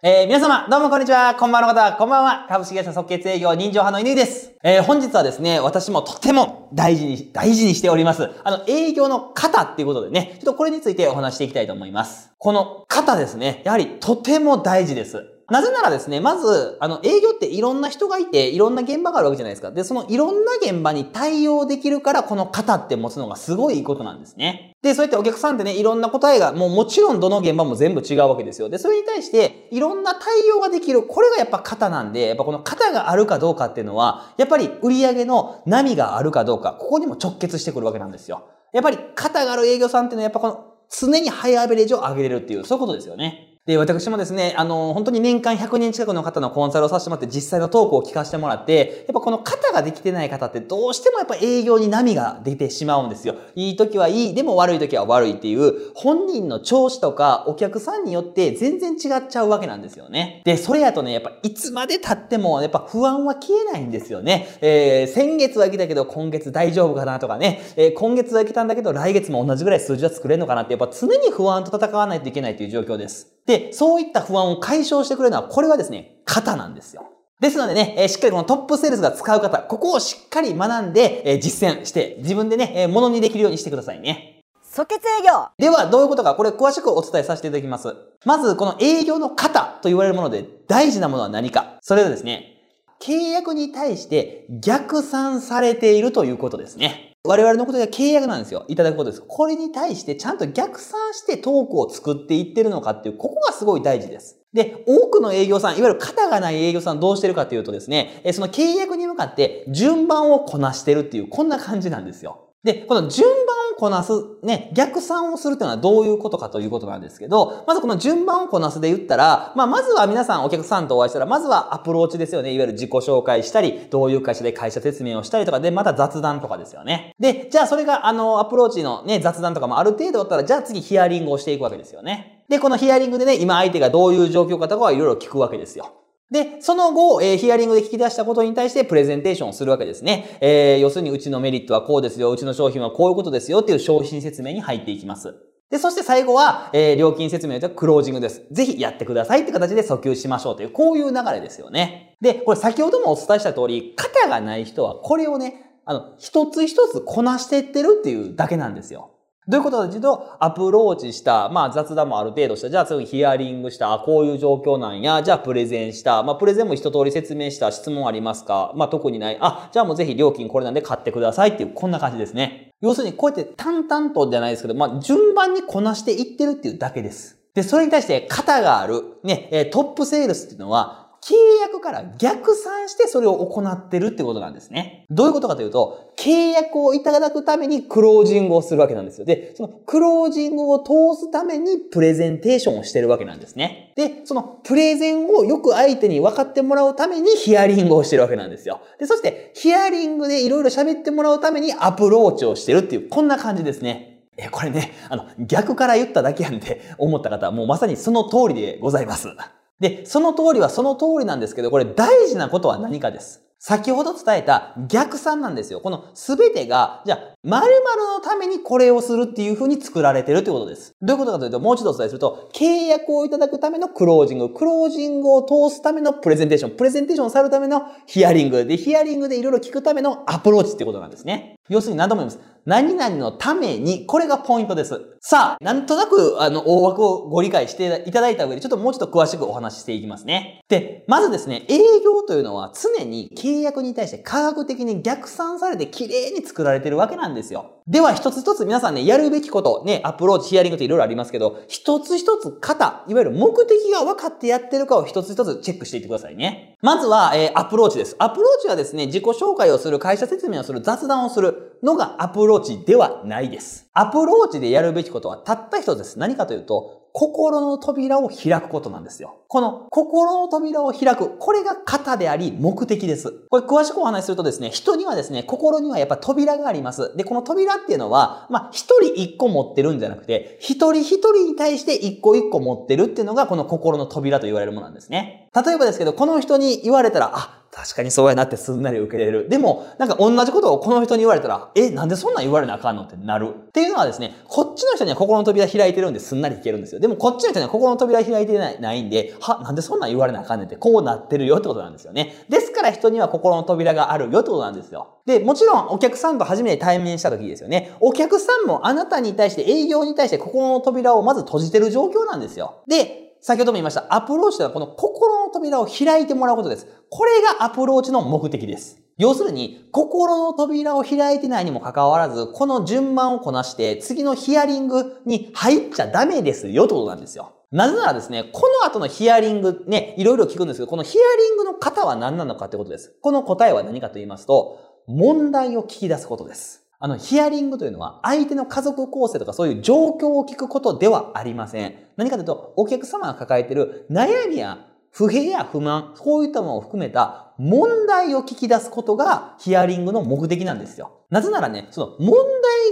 えー、皆様、どうもこんにちは。こんばんの方、こんばんは。株式会社即決営業人情派の犬です。えー、本日はですね、私もとても大事に、大事にしております。あの、営業の型っていうことでね、ちょっとこれについてお話していきたいと思います。この型ですね、やはりとても大事です。なぜならですね、まず、あの、営業っていろんな人がいて、いろんな現場があるわけじゃないですか。で、そのいろんな現場に対応できるから、この型って持つのがすごいいいことなんですね。で、そうやってお客さんってね、いろんな答えが、もうもちろんどの現場も全部違うわけですよ。で、それに対して、いろんな対応ができる。これがやっぱ型なんで、やっぱこの型があるかどうかっていうのは、やっぱり売上の波があるかどうか、ここにも直結してくるわけなんですよ。やっぱり型がある営業さんっていうのは、やっぱこの常にハイアベレージを上げれるっていう、そういうことですよね。で、私もですね、あの、本当に年間100人近くの方のコンサルをさせてもらって、実際のトークを聞かせてもらって、やっぱこの肩ができてない方ってどうしてもやっぱ営業に波が出てしまうんですよ。いい時はいい、でも悪い時は悪いっていう、本人の調子とかお客さんによって全然違っちゃうわけなんですよね。で、それやとね、やっぱいつまで経ってもやっぱ不安は消えないんですよね。えー、先月は来たけど今月大丈夫かなとかね、えー、今月は来たんだけど来月も同じぐらい数字は作れるのかなって、やっぱ常に不安と戦わないといけないという状況です。で、そういった不安を解消してくれるのは、これはですね、型なんですよ。ですのでね、えー、しっかりこのトップセールスが使う方、ここをしっかり学んで、えー、実践して、自分でね、えー、ものにできるようにしてくださいね。即決営業では、どういうことか、これ詳しくお伝えさせていただきます。まず、この営業の型と言われるもので大事なものは何か。それはですね、契約に対して逆算されているということですね。我々のことが契約なんですよ。いただくことです。これに対してちゃんと逆算してトークを作っていってるのかっていう、ここがすごい大事です。で、多くの営業さん、いわゆる肩がない営業さんどうしてるかというとですね、その契約に向かって順番をこなしてるっていう、こんな感じなんですよ。で、この順こなす、ね、逆算をするというのはどういうことかということなんですけど、まずこの順番をこなすで言ったら、まあ、まずは皆さんお客さんとお会いしたら、まずはアプローチですよね。いわゆる自己紹介したり、どういう会社で会社説明をしたりとかで、また雑談とかですよね。で、じゃあそれがあの、アプローチのね、雑談とかもある程度あったら、じゃあ次ヒアリングをしていくわけですよね。で、このヒアリングでね、今相手がどういう状況かとかはいろいろ聞くわけですよ。で、その後、えー、ヒアリングで聞き出したことに対してプレゼンテーションをするわけですね。えー、要するにうちのメリットはこうですよ、うちの商品はこういうことですよっていう商品説明に入っていきます。で、そして最後は、えー、料金説明とクロージングです。ぜひやってくださいって形で訴求しましょうという、こういう流れですよね。で、これ先ほどもお伝えした通り、型がない人はこれをね、あの、一つ一つこなしていってるっていうだけなんですよ。どういうことかというと、アプローチした、まあ雑談もある程度した、じゃあ次ヒアリングした、あ、こういう状況なんや、じゃあプレゼンした、まあプレゼンも一通り説明した、質問ありますか？まあ特にない、あ、じゃあもうぜひ料金これなんで買ってください。っていう、こんな感じですね。要するにこうやって淡々とじゃないですけど、まあ順番にこなしていってるっていうだけです。で、それに対して型がある、ね、トップセールスっていうのは、契約から逆算してそれを行ってるってことなんですね。どういうことかというと、契約をいただくためにクロージングをするわけなんですよ。で、そのクロージングを通すためにプレゼンテーションをしてるわけなんですね。で、そのプレゼンをよく相手に分かってもらうためにヒアリングをしてるわけなんですよ。で、そしてヒアリングでいろいろ喋ってもらうためにアプローチをしてるっていう、こんな感じですね。え、これね、あの、逆から言っただけやんで思った方はもうまさにその通りでございます。で、その通りはその通りなんですけど、これ大事なことは何かです。先ほど伝えた逆算なんですよ。このすべてが、じゃあ、〇〇のためにこれをするっていう風に作られてるってことです。どういうことかというと、もう一度お伝えすると、契約をいただくためのクロージング、クロージングを通すためのプレゼンテーション、プレゼンテーションをさるためのヒアリング、で、ヒアリングでいろいろ聞くためのアプローチってことなんですね。要するに何度も言います。何々のために、これがポイントです。さあ、なんとなく、あの、大枠をご理解していただいた上で、ちょっともうちょっと詳しくお話ししていきますね。で、まずですね、営業というのは常に契約に対して科学的に逆算されて綺麗に作られてるわけなんですよ。では、一つ一つ皆さんね、やるべきこと、ね、アプローチ、ヒアリングっていろいろありますけど、一つ一つ型、いわゆる目的が分かってやってるかを一つ一つチェックしていってくださいね。まずは、えー、アプローチです。アプローチはですね、自己紹介をする、会社説明をする、雑談をするのがアプローチではないです。アプローチでやるべきことはたった一つです。何かというと、心の扉を開くことなんですよ。この心の扉を開く。これが型であり目的です。これ詳しくお話しするとですね、人にはですね、心にはやっぱ扉があります。で、この扉っていうのは、まあ、一人一個持ってるんじゃなくて、一人一人に対して一個一個持ってるっていうのがこの心の扉と言われるものなんですね。例えばですけど、この人に言われたら、あ、確かにそうやなってすんなり受け入れる。でも、なんか同じことをこの人に言われたら、え、なんでそんな言われなあかんのってなる。っていうのはですね、こっちの人には心の扉開いてるんですんなり聞けるんですよ。でもこっちの人には心の扉開いてないないんで、は、なんでそんな言われなあかんねんって、こうなってるよってことなんですよね。ですから人には心の扉があるよってことなんですよ。で、もちろんお客さんと初めて対面した時ですよね。お客さんもあなたに対して営業に対して心の扉をまず閉じてる状況なんですよ。で、先ほども言いました、アプローチとはこの心の扉を開いてもらうことです。これがアプローチの目的です。要するに、心の扉を開いてないにもかかわらず、この順番をこなして、次のヒアリングに入っちゃダメですよってことなんですよ。なぜならですね、この後のヒアリング、ね、いろいろ聞くんですけど、このヒアリングの方は何なのかってことです。この答えは何かと言いますと、問題を聞き出すことです。あの、ヒアリングというのは、相手の家族構成とかそういう状況を聞くことではありません。何かというと、お客様が抱えている悩みや不平や不満、そういったものを含めた問題を聞き出すことがヒアリングの目的なんですよ。なぜならね、その問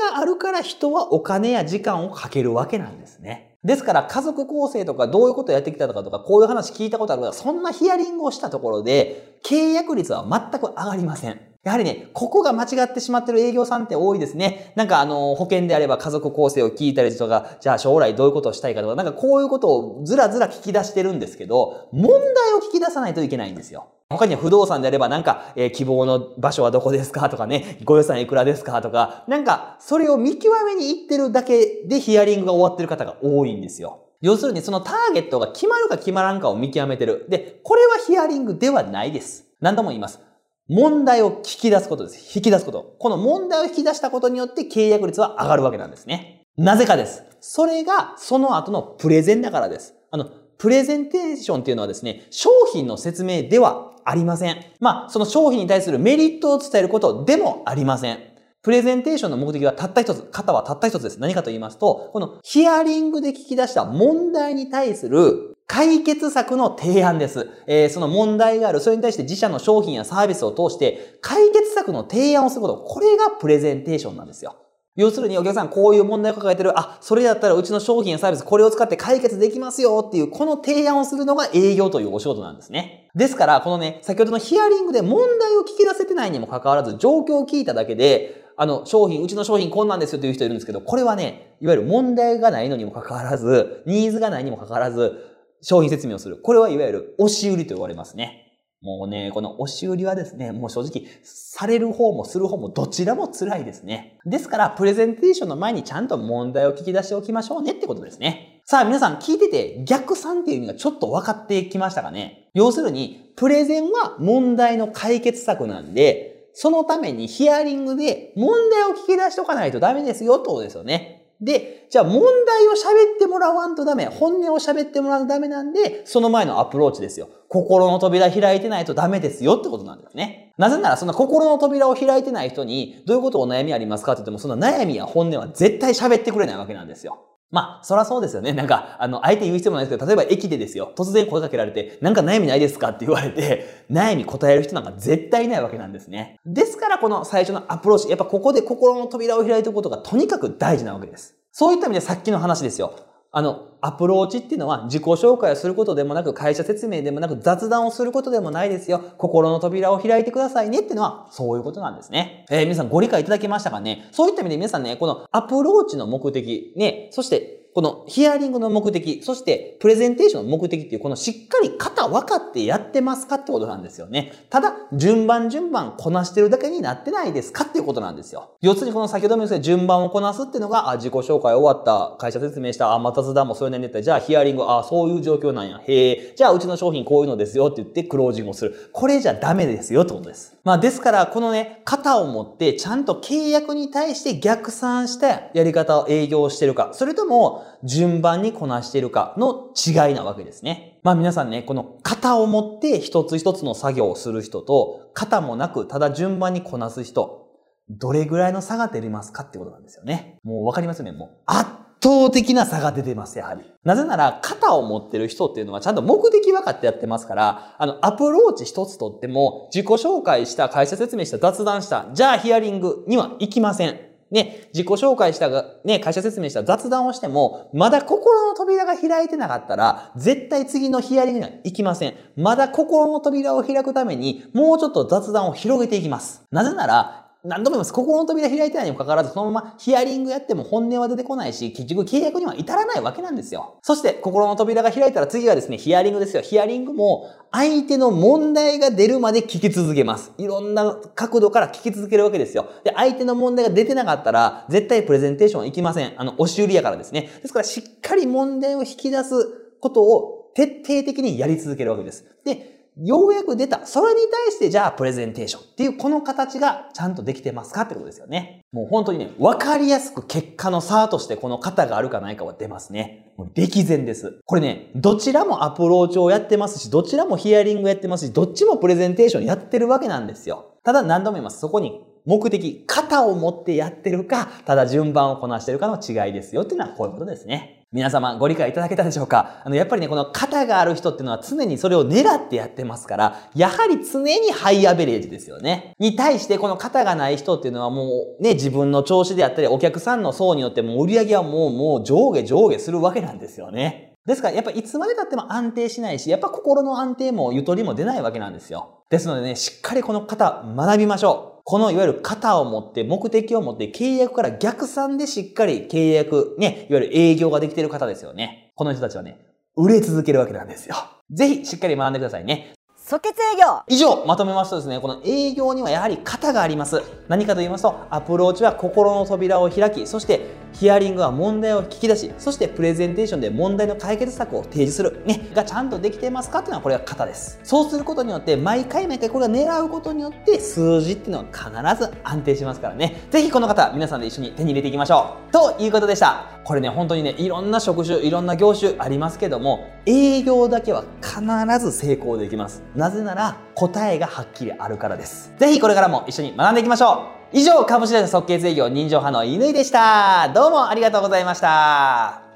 題があるから人はお金や時間をかけるわけなんですね。ですから家族構成とかどういうことをやってきたとかとか、こういう話聞いたことあるとか、そんなヒアリングをしたところで、契約率は全く上がりません。やはりね、ここが間違ってしまってる営業さんって多いですね。なんかあの、保険であれば家族構成を聞いたりとか、じゃあ将来どういうことをしたいかとか、なんかこういうことをずらずら聞き出してるんですけど、問題を聞き出さないといけないんですよ。他には不動産であればなんか、えー、希望の場所はどこですかとかね、ご予算いくらですかとか、なんか、それを見極めに行ってるだけでヒアリングが終わってる方が多いんですよ。要するにそのターゲットが決まるか決まらんかを見極めてる。で、これはヒアリングではないです。何度も言います。問題を聞き出すことです。引き出すこと。この問題を引き出したことによって契約率は上がるわけなんですね。なぜかです。それがその後のプレゼンだからです。あの、プレゼンテーションっていうのはですね、商品の説明ではありません。まあ、その商品に対するメリットを伝えることでもありません。プレゼンテーションの目的はたった一つ、型はたった一つです。何かと言いますと、このヒアリングで聞き出した問題に対する解決策の提案です。えー、その問題がある、それに対して自社の商品やサービスを通して解決策の提案をすること。これがプレゼンテーションなんですよ。要するにお客さんこういう問題を抱えてる、あ、それだったらうちの商品やサービスこれを使って解決できますよっていう、この提案をするのが営業というお仕事なんですね。ですから、このね、先ほどのヒアリングで問題を聞き出せてないにもかかわらず、状況を聞いただけで、あの、商品、うちの商品こんなんですよという人いるんですけど、これはね、いわゆる問題がないのにもかかわらず、ニーズがないにもかかわらず、商品説明をする。これはいわゆる押し売りと言われますね。もうね、この押し売りはですね、もう正直、される方もする方もどちらも辛いですね。ですから、プレゼンテーションの前にちゃんと問題を聞き出しておきましょうねってことですね。さあ、皆さん聞いてて逆算っていう意味がちょっと分かってきましたかね要するに、プレゼンは問題の解決策なんで、そのためにヒアリングで問題を聞き出しとかないとダメですよってことですよね。で、じゃあ問題を喋ってもらわんとダメ。本音を喋ってもらうとダメなんで、その前のアプローチですよ。心の扉開いてないとダメですよってことなんですね。なぜならそんな心の扉を開いてない人に、どういうことお悩みありますかって言っても、その悩みや本音は絶対喋ってくれないわけなんですよ。まあ、そらそうですよね。なんか、あの、相手言う必要もないですけど、例えば駅でですよ。突然声かけられて、なんか悩みないですかって言われて、悩み答える人なんか絶対いないわけなんですね。ですから、この最初のアプローチ、やっぱここで心の扉を開いておくことがとにかく大事なわけです。そういった意味でさっきの話ですよ。あの、アプローチっていうのは自己紹介をすることでもなく、会社説明でもなく、雑談をすることでもないですよ。心の扉を開いてくださいねっていうのは、そういうことなんですね。えー、皆さんご理解いただけましたかね？そういった意味で皆さんね、このアプローチの目的、ね、そしてこのヒアリングの目的、そしてプレゼンテーションの目的っていう、このしっかり型分かってやってますかってことなんですよね。ただ、順番順番こなしてるだけになってないですかっていうことなんですよ。要するにこの先ほども言った順番をこなすっていうのが、あ、自己紹介終わった、会社説明した、あ、また雑談もそれなりに出た、じゃあヒアリング、あ、そういう状況なんや。へえ、じゃあうちの商品こういうのですよって言ってクロージングをする。これじゃダメですよってことです。まあですから、このね、型を持ってちゃんと契約に対して逆算したやり方を営業してるか、それとも順番にこなしているかの違いなわけですね。まあ皆さんね、この型を持って一つ一つの作業をする人と、型もなくただ順番にこなす人、どれぐらいの差が出れますかってことなんですよね。もうわかりますよね。もう圧倒的な差が出てます、やはり。なぜなら、型を持ってる人っていうのはちゃんと目的分かってやってますから、あの、アプローチ一つとっても、自己紹介した、会社説明した、雑談した、じゃあヒアリングには行きません。ね、自己紹介したが、ね、会社説明した雑談をしても、まだ心の扉が開いてなかったら、絶対次のヒアリングには行きません。まだ心の扉を開くために、もうちょっと雑談を広げていきます。なぜなら、何度も言います。心の扉開いてないにもかかわらず、そのままヒアリングやっても本音は出てこないし、結局契約には至らないわけなんですよ。そして、心の扉が開いたら次はですね、ヒアリングですよ。ヒアリングも、相手の問題が出るまで聞き続けます。いろんな角度から聞き続けるわけですよ。で、相手の問題が出てなかったら、絶対プレゼンテーション行きません。あの、押し売りやからですね。ですから、しっかり問題を引き出すことを徹底的にやり続けるわけです。で、ようやく出た。それに対してじゃあプレゼンテーションっていうこの形がちゃんとできてますかってことですよね。もう本当にね、わかりやすく結果の差としてこの型があるかないかは出ますね。もう歴然です。これね、どちらもアプローチをやってますし、どちらもヒアリングやってますし、どっちもプレゼンテーションやってるわけなんですよ。ただ何度も言います。そこに目的、型を持ってやってるか、ただ順番をこなしてるかの違いですよっていうのはこういうことですね。皆様ご理解いただけたでしょうか？あの、やっぱりね、この型がある人っていうのは常にそれを狙ってやってますから、やはり常にハイアベレージですよね。に対してこの型がない人っていうのはもうね、自分の調子であったり、お客さんの層によっても売り上げはもう、もう上下上下するわけなんですよね。ですから、やっぱいつまで経っても安定しないし、やっぱ心の安定もゆとりも出ないわけなんですよ。ですのでね、しっかりこの型学びましょう。このいわゆる型を持って、目的を持って契約から逆算でしっかり契約、ね、いわゆる営業ができている方ですよね。この人たちはね、売れ続けるわけなんですよ。ぜひしっかり学んでくださいね。即決営業以上、まとめますとですね、この営業にはやはり型があります。何かと言いますと、アプローチは心の扉を開き、そしてヒアリングは問題を聞き出し、そしてプレゼンテーションで問題の解決策を提示する。ね、がちゃんとできてますかっていうのはこれが型です。そうすることによって、毎回毎回これを狙うことによって、数字っていうのは必ず安定しますからね。ぜひこの方、皆さんで一緒に手に入れていきましょう。ということでした。これね、本当にね、いろんな職種、いろんな業種ありますけども、営業だけは必ず成功できます。なぜなら、答えがはっきりあるからです。ぜひこれからも一緒に学んでいきましょう以上、株式会社即決営業人情派の乾でした。どうもありがとうございました。